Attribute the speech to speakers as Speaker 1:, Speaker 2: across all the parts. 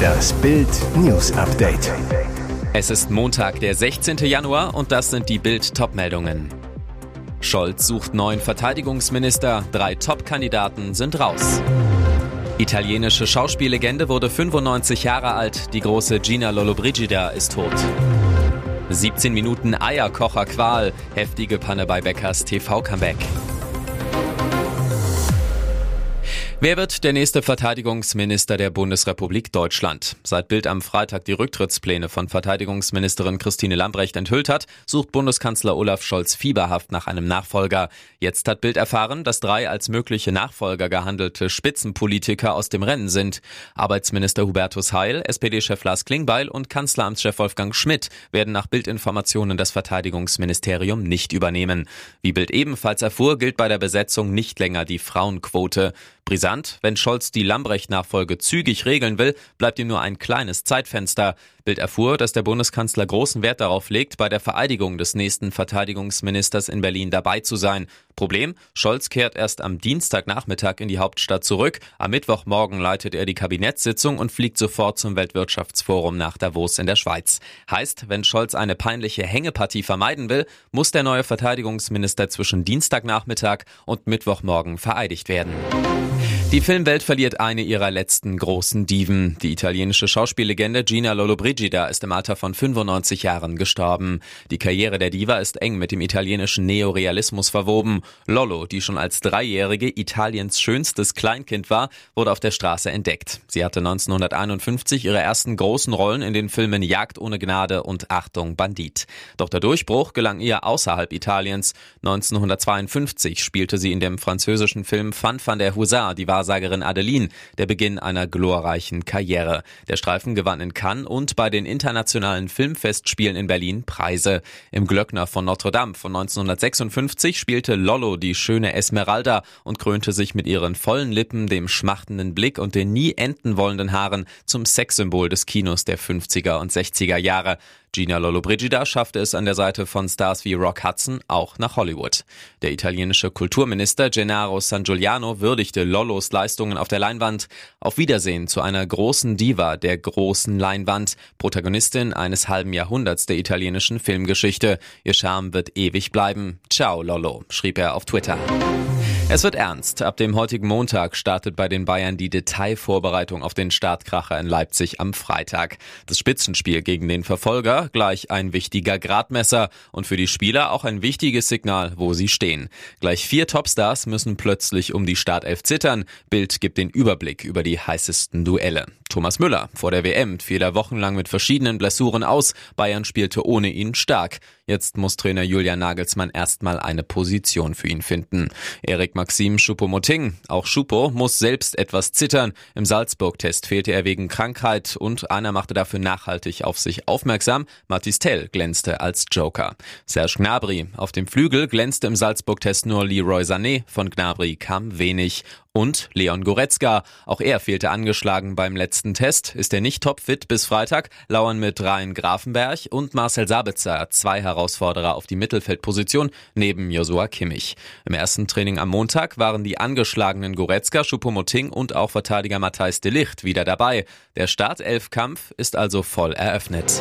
Speaker 1: Das Bild News Update.
Speaker 2: Es ist Montag, der 16. Januar und das sind die Bild Topmeldungen. Scholz sucht neuen Verteidigungsminister, drei Top-Kandidaten sind raus. Italienische Schauspiellegende wurde 95 Jahre alt, die große Gina Lollobrigida ist tot. 17 Minuten Eierkocher Qual, heftige Panne bei Beckers TV-Comeback. Wer wird der nächste Verteidigungsminister der Bundesrepublik Deutschland? Seit Bild am Freitag die Rücktrittspläne von Verteidigungsministerin Christine Lambrecht enthüllt hat, sucht Bundeskanzler Olaf Scholz fieberhaft nach einem Nachfolger. Jetzt hat Bild erfahren, dass drei als mögliche Nachfolger gehandelte Spitzenpolitiker aus dem Rennen sind. Arbeitsminister Hubertus Heil, SPD-Chef Lars Klingbeil und Kanzleramtschef Wolfgang Schmidt werden nach Bildinformationen das Verteidigungsministerium nicht übernehmen. Wie Bild ebenfalls erfuhr, gilt bei der Besetzung nicht länger die Frauenquote. Brisant, wenn Scholz die Lambrecht-Nachfolge zügig regeln will, bleibt ihm nur ein kleines Zeitfenster. Bild erfuhr, dass der Bundeskanzler großen Wert darauf legt, bei der Vereidigung des nächsten Verteidigungsministers in Berlin dabei zu sein. Problem, Scholz kehrt erst am Dienstagnachmittag in die Hauptstadt zurück. Am Mittwochmorgen leitet er die Kabinettssitzung und fliegt sofort zum Weltwirtschaftsforum nach Davos in der Schweiz. Heißt, wenn Scholz eine peinliche Hängepartie vermeiden will, muss der neue Verteidigungsminister zwischen Dienstagnachmittag und Mittwochmorgen vereidigt werden. Die Filmwelt verliert eine ihrer letzten großen Diven. Die italienische Schauspiellegende Gina Lollobrigida ist im Alter von 95 Jahren gestorben. Die Karriere der Diva ist eng mit dem italienischen Neorealismus verwoben. Lollo, die schon als Dreijährige Italiens schönstes Kleinkind war, wurde auf der Straße entdeckt. Sie hatte 1951 ihre ersten großen Rollen in den Filmen Jagd ohne Gnade und Achtung Bandit. Doch der Durchbruch gelang ihr außerhalb Italiens. 1952 spielte sie in dem französischen Film Fan van der Hussar die Wahrsagerin Adeline, der Beginn einer glorreichen Karriere. Der Streifen gewann in Cannes und bei den internationalen Filmfestspielen in Berlin Preise. Im Glöckner von Notre Dame von 1956 spielte Lollo die schöne Esmeralda und krönte sich mit ihren vollen Lippen, dem schmachtenden Blick und den nie enden wollenden Haaren zum Sexsymbol des Kinos der 50er und 60er Jahre. Gina Lollobrigida schaffte es an der Seite von Stars wie Rock Hudson auch nach Hollywood. Der italienische Kulturminister Gennaro San Giuliano würdigte Lollos Leistungen auf der Leinwand. Auf Wiedersehen zu einer großen Diva der großen Leinwand, Protagonistin eines halben Jahrhunderts der italienischen Filmgeschichte. Ihr Charme wird ewig bleiben. Ciao Lollo, schrieb er auf Twitter. Es wird ernst. Ab dem heutigen Montag startet bei den Bayern die Detailvorbereitung auf den Startkracher in Leipzig am Freitag. Das Spitzenspiel gegen den Verfolger gleich ein wichtiger Gradmesser und für die Spieler auch ein wichtiges Signal, wo sie stehen. Gleich vier Topstars müssen plötzlich um die Startelf zittern. Bild gibt den Überblick über die heißesten Duelle. Thomas Müller vor der WM fiel er wochenlang mit verschiedenen Blessuren aus. Bayern spielte ohne ihn stark. Jetzt muss Trainer Julian Nagelsmann erstmal eine Position für ihn finden. Erik Maxim Schuppo-Moting, auch Schuppo, muss selbst etwas zittern. Im Salzburg-Test fehlte er wegen Krankheit und einer machte dafür nachhaltig auf sich aufmerksam. Mathis Tell glänzte als Joker. Serge Gnabry auf dem Flügel glänzte im Salzburg-Test nur Leroy Sané. Von Gnabry kam wenig. Und Leon Goretzka. Auch er fehlte angeschlagen beim letzten Test. Ist er nicht topfit bis Freitag, lauern mit Rhein Grafenberg und Marcel Sabitzer zwei Herausforderer auf die Mittelfeldposition neben Josua Kimmich. Im ersten Training am Montag waren die angeschlagenen Goretzka, Schuppomoting und auch Verteidiger Matthijs de Licht wieder dabei. Der Startelfkampf ist also voll eröffnet.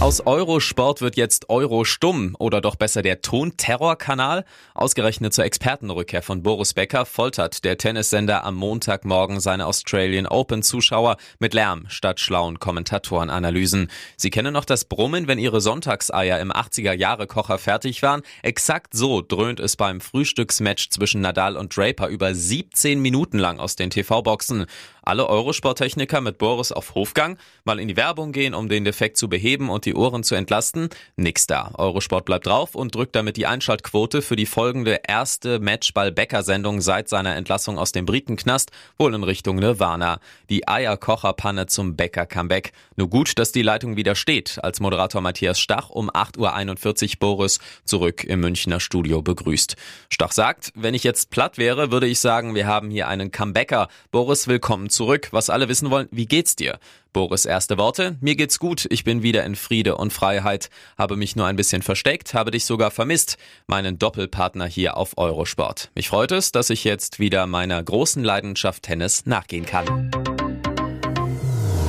Speaker 2: Aus Eurosport wird jetzt Euro stumm oder doch besser der Tonterrorkanal. Ausgerechnet zur Expertenrückkehr von Boris Becker foltert der Tennissender am Montagmorgen seine Australian Open Zuschauer mit Lärm statt schlauen Kommentatorenanalysen. Sie kennen noch das Brummen, wenn ihre Sonntagseier im 80er Jahre Kocher fertig waren. Exakt so dröhnt es beim Frühstücksmatch zwischen Nadal und Draper über 17 Minuten lang aus den TV-Boxen. Alle Eurosporttechniker mit Boris auf Hofgang, mal in die Werbung gehen, um den Defekt zu beheben und die Ohren zu entlasten. Nix da. Eurosport bleibt drauf und drückt damit die Einschaltquote für die folgende erste Matchball-Bäcker-Sendung seit seiner Entlassung aus dem Britenknast wohl in Richtung Nirvana. Die Eierkocherpanne zum Bäcker-Comeback. Nur gut, dass die Leitung wieder steht, als Moderator Matthias Stach um 8.41 Uhr Boris zurück im Münchner Studio begrüßt. Stach sagt, wenn ich jetzt platt wäre, würde ich sagen, wir haben hier einen Comebacker. Boris, willkommen zurück. Was alle wissen wollen, wie geht's dir? Boris erste Worte. Mir geht's gut. Ich bin wieder in Friede und Freiheit. Habe mich nur ein bisschen versteckt, habe dich sogar vermisst. Meinen Doppelpartner hier auf Eurosport. Mich freut es, dass ich jetzt wieder meiner großen Leidenschaft Tennis nachgehen kann.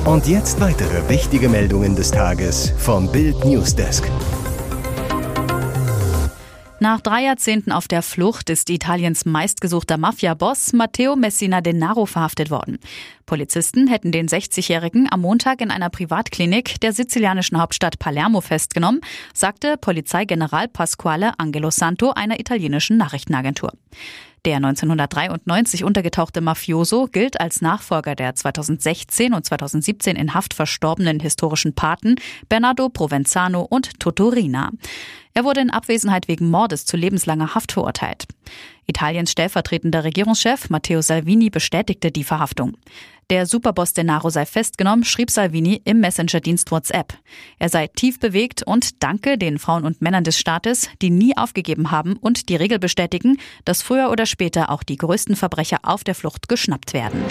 Speaker 1: Und jetzt weitere wichtige Meldungen des Tages vom Bild Newsdesk.
Speaker 3: Nach drei Jahrzehnten auf der Flucht ist Italiens meistgesuchter Mafia-Boss Matteo Messina Denaro verhaftet worden. Polizisten hätten den 60-Jährigen am Montag in einer Privatklinik der sizilianischen Hauptstadt Palermo festgenommen, sagte Polizeigeneral Pasquale Angelo Santo einer italienischen Nachrichtenagentur. Der 1993 untergetauchte Mafioso gilt als Nachfolger der 2016 und 2017 in Haft verstorbenen historischen Paten Bernardo Provenzano und Totorina. Er wurde in Abwesenheit wegen Mordes zu lebenslanger Haft verurteilt. Italiens stellvertretender Regierungschef Matteo Salvini bestätigte die Verhaftung. Der Superboss Denaro sei festgenommen, schrieb Salvini im Messenger-Dienst WhatsApp. Er sei tief bewegt und danke den Frauen und Männern des Staates, die nie aufgegeben haben und die Regel bestätigen, dass früher oder später auch die größten Verbrecher auf der Flucht geschnappt werden.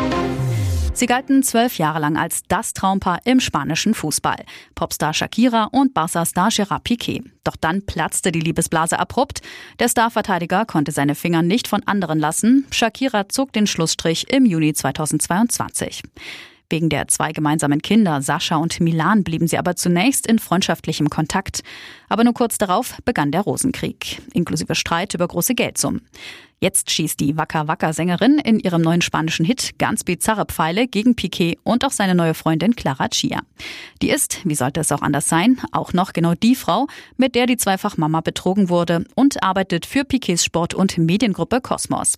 Speaker 3: Sie galten zwölf Jahre lang als das Traumpaar im spanischen Fußball. Popstar Shakira und Barca-Star Gerard Piquet. Doch dann platzte die Liebesblase abrupt. Der Starverteidiger konnte seine Finger nicht von anderen lassen. Shakira zog den Schlussstrich im Juni 2022. Wegen der zwei gemeinsamen Kinder, Sascha und Milan, blieben sie aber zunächst in freundschaftlichem Kontakt. Aber nur kurz darauf begann der Rosenkrieg, inklusive Streit über große Geldsummen. Jetzt schießt die Wacker Wacker Sängerin in ihrem neuen spanischen Hit ganz bizarre Pfeile gegen Piquet und auch seine neue Freundin Clara Chia. Die ist, wie sollte es auch anders sein, auch noch genau die Frau, mit der die Zweifachmama betrogen wurde und arbeitet für Piquets Sport- und Mediengruppe Cosmos.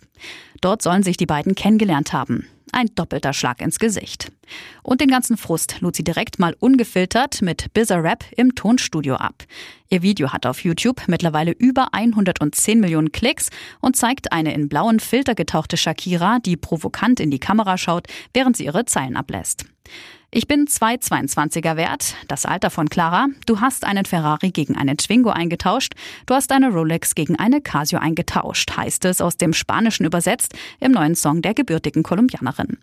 Speaker 3: Dort sollen sich die beiden kennengelernt haben. Ein doppelter Schlag ins Gesicht. Und den ganzen Frust lud sie direkt mal ungefiltert mit Bizarre Rap im Tonstudio ab. Ihr Video hat auf YouTube mittlerweile über 110 Millionen Klicks und zeigt eine in blauen Filter getauchte Shakira, die provokant in die Kamera schaut, während sie ihre Zeilen ablässt. Ich bin zwei 22er wert, das Alter von Clara. Du hast einen Ferrari gegen einen Twingo eingetauscht. Du hast eine Rolex gegen eine Casio eingetauscht, heißt es aus dem Spanischen übersetzt im neuen Song der gebürtigen Kolumbianerin.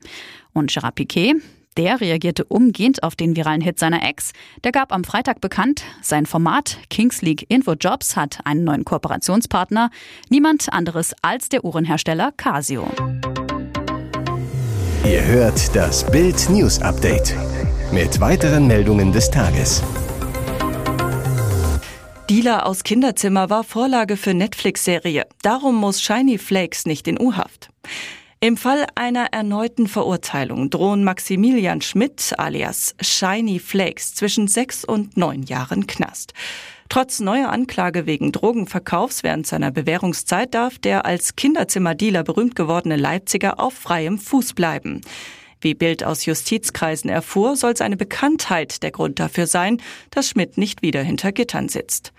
Speaker 3: Und Gerard Piquet, der reagierte umgehend auf den viralen Hit seiner Ex. Der gab am Freitag bekannt, sein Format Kings League Info Jobs hat einen neuen Kooperationspartner. Niemand anderes als der Uhrenhersteller Casio.
Speaker 1: Ihr hört das Bild News Update mit weiteren Meldungen des Tages.
Speaker 4: Dealer aus Kinderzimmer war Vorlage für Netflix-Serie. Darum muss Shiny Flakes nicht in U-Haft. Im Fall einer erneuten Verurteilung drohen Maximilian Schmidt alias Shiny Flakes zwischen sechs und neun Jahren Knast. Trotz neuer Anklage wegen Drogenverkaufs während seiner Bewährungszeit darf der als Kinderzimmerdealer berühmt gewordene Leipziger auf freiem Fuß bleiben. Wie Bild aus Justizkreisen erfuhr, soll seine Bekanntheit der Grund dafür sein, dass Schmidt nicht wieder hinter Gittern sitzt.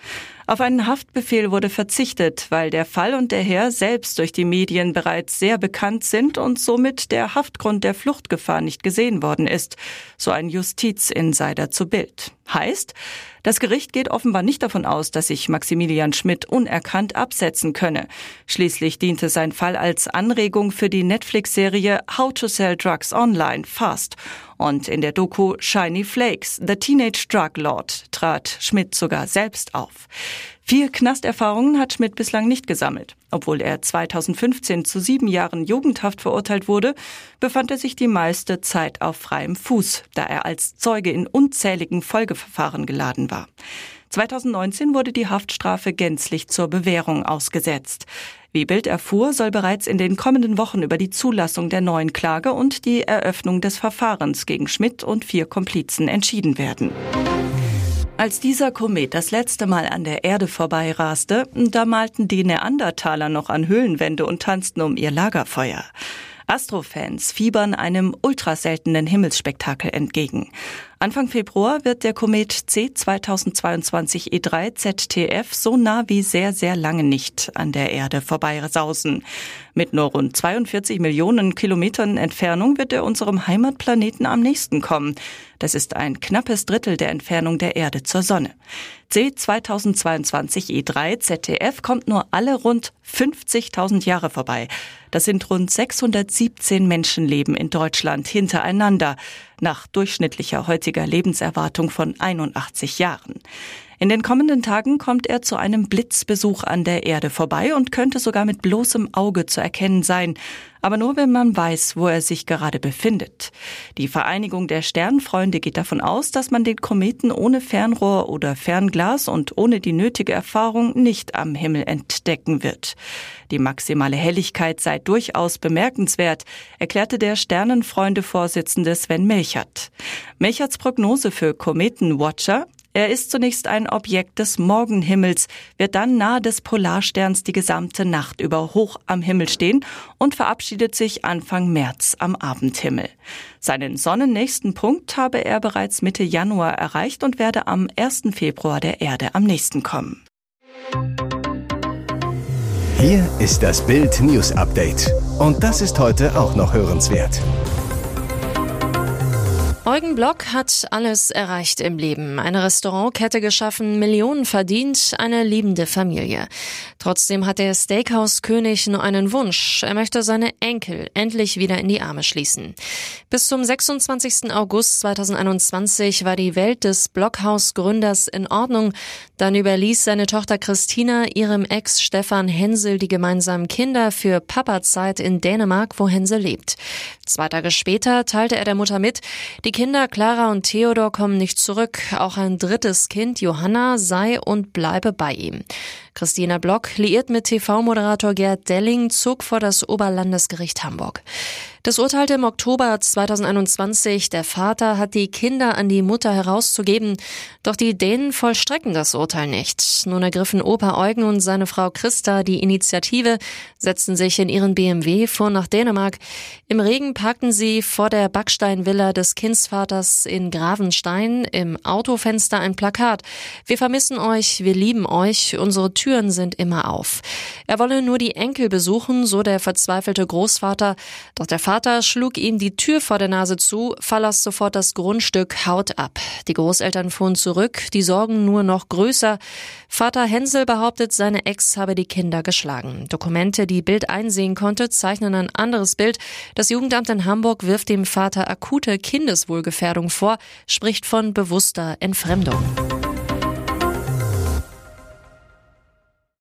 Speaker 4: Auf einen Haftbefehl wurde verzichtet, weil der Fall und der Herr selbst durch die Medien bereits sehr bekannt sind und somit der Haftgrund der Fluchtgefahr nicht gesehen worden ist, so ein Justizinsider zu Bild. Heißt, das Gericht geht offenbar nicht davon aus, dass sich Maximilian Schmidt unerkannt absetzen könne. Schließlich diente sein Fall als Anregung für die Netflix-Serie How to Sell Drugs Online Fast. Und in der Doku Shiny Flakes, The Teenage Drug Lord, trat Schmidt sogar selbst auf. Vier Knasterfahrungen hat Schmidt bislang nicht gesammelt. Obwohl er 2015 zu sieben Jahren Jugendhaft verurteilt wurde, befand er sich die meiste Zeit auf freiem Fuß, da er als Zeuge in unzähligen Folgeverfahren geladen war. 2019 wurde die Haftstrafe gänzlich zur Bewährung ausgesetzt. Wie Bild erfuhr, soll bereits in den kommenden Wochen über die Zulassung der neuen Klage und die Eröffnung des Verfahrens gegen Schmidt und vier Komplizen entschieden werden. Als dieser Komet das letzte Mal an der Erde vorbeiraste, da malten die Neandertaler noch an Höhlenwände und tanzten um ihr Lagerfeuer. Astrofans fiebern einem ultraseltenen Himmelsspektakel entgegen. Anfang Februar wird der Komet C 2022 E3 ZTF so nah wie sehr, sehr lange nicht an der Erde vorbeisausen. Mit nur rund 42 Millionen Kilometern Entfernung wird er unserem Heimatplaneten am nächsten kommen. Das ist ein knappes Drittel der Entfernung der Erde zur Sonne. C 2022 E3 ZTF kommt nur alle rund 50.000 Jahre vorbei. Das sind rund 617 Menschenleben in Deutschland hintereinander nach durchschnittlicher heutiger Lebenserwartung von 81 Jahren. In den kommenden Tagen kommt er zu einem Blitzbesuch an der Erde vorbei und könnte sogar mit bloßem Auge zu erkennen sein aber nur wenn man weiß, wo er sich gerade befindet. Die Vereinigung der Sternfreunde geht davon aus, dass man den Kometen ohne Fernrohr oder Fernglas und ohne die nötige Erfahrung nicht am Himmel entdecken wird. Die maximale Helligkeit sei durchaus bemerkenswert, erklärte der Sternenfreunde-Vorsitzende Sven Melchert. Melcherts Prognose für Kometenwatcher er ist zunächst ein Objekt des Morgenhimmels, wird dann nahe des Polarsterns die gesamte Nacht über hoch am Himmel stehen und verabschiedet sich Anfang März am Abendhimmel. Seinen sonnennächsten Punkt habe er bereits Mitte Januar erreicht und werde am 1. Februar der Erde am nächsten kommen.
Speaker 1: Hier ist das Bild News Update. Und das ist heute auch noch hörenswert.
Speaker 5: Eugen Block hat alles erreicht im Leben. Eine Restaurantkette geschaffen, Millionen verdient, eine liebende Familie. Trotzdem hat der Steakhouse-König nur einen Wunsch. Er möchte seine Enkel endlich wieder in die Arme schließen. Bis zum 26. August 2021 war die Welt des Blockhaus-Gründers in Ordnung. Dann überließ seine Tochter Christina ihrem Ex Stefan Hensel die gemeinsamen Kinder für Papa-Zeit in Dänemark, wo Hensel lebt. Zwei Tage später teilte er der Mutter mit, die Kinder Clara und Theodor kommen nicht zurück. Auch ein drittes Kind, Johanna, sei und bleibe bei ihm. Christina Block, liiert mit TV-Moderator Gerd Delling, zog vor das Oberlandesgericht Hamburg. Das urteilte im Oktober 2021, der Vater hat die Kinder an die Mutter herauszugeben, doch die Dänen vollstrecken das Urteil nicht. Nun ergriffen Opa Eugen und seine Frau Christa die Initiative, setzten sich in ihren BMW, fuhren nach Dänemark. Im Regen parkten sie vor der Backsteinvilla des Kindsvaters in Gravenstein, im Autofenster ein Plakat. Wir vermissen euch, wir lieben euch, unsere Türen sind immer auf. Er wolle nur die Enkel besuchen, so der verzweifelte Großvater, doch der Vater schlug ihm die Tür vor der Nase zu, verlass sofort das Grundstück, haut ab. Die Großeltern fuhren zurück, die Sorgen nur noch größer. Vater Hensel behauptet, seine Ex habe die Kinder geschlagen. Dokumente, die Bild einsehen konnte, zeichnen ein anderes Bild. Das Jugendamt in Hamburg wirft dem Vater akute Kindeswohlgefährdung vor, spricht von bewusster Entfremdung.